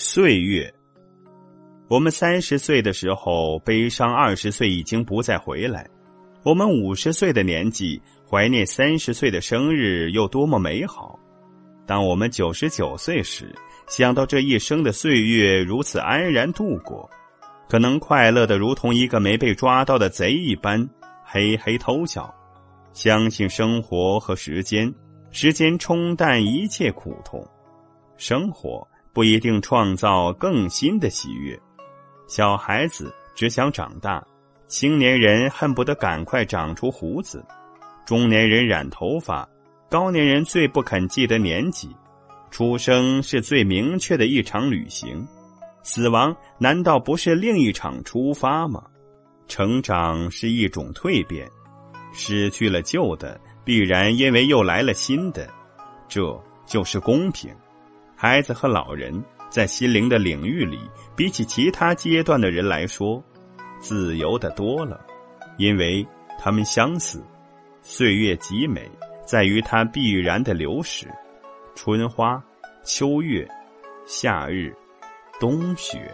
岁月。我们三十岁的时候，悲伤二十岁已经不再回来；我们五十岁的年纪，怀念三十岁的生日有多么美好。当我们九十九岁时，想到这一生的岁月如此安然度过，可能快乐的如同一个没被抓到的贼一般，嘿嘿偷笑。相信生活和时间，时间冲淡一切苦痛，生活。不一定创造更新的喜悦。小孩子只想长大，青年人恨不得赶快长出胡子，中年人染头发，高年人最不肯记得年纪。出生是最明确的一场旅行，死亡难道不是另一场出发吗？成长是一种蜕变，失去了旧的，必然因为又来了新的，这就是公平。孩子和老人在心灵的领域里，比起其他阶段的人来说，自由的多了，因为他们相似。岁月极美，在于它必然的流逝。春花、秋月、夏日、冬雪。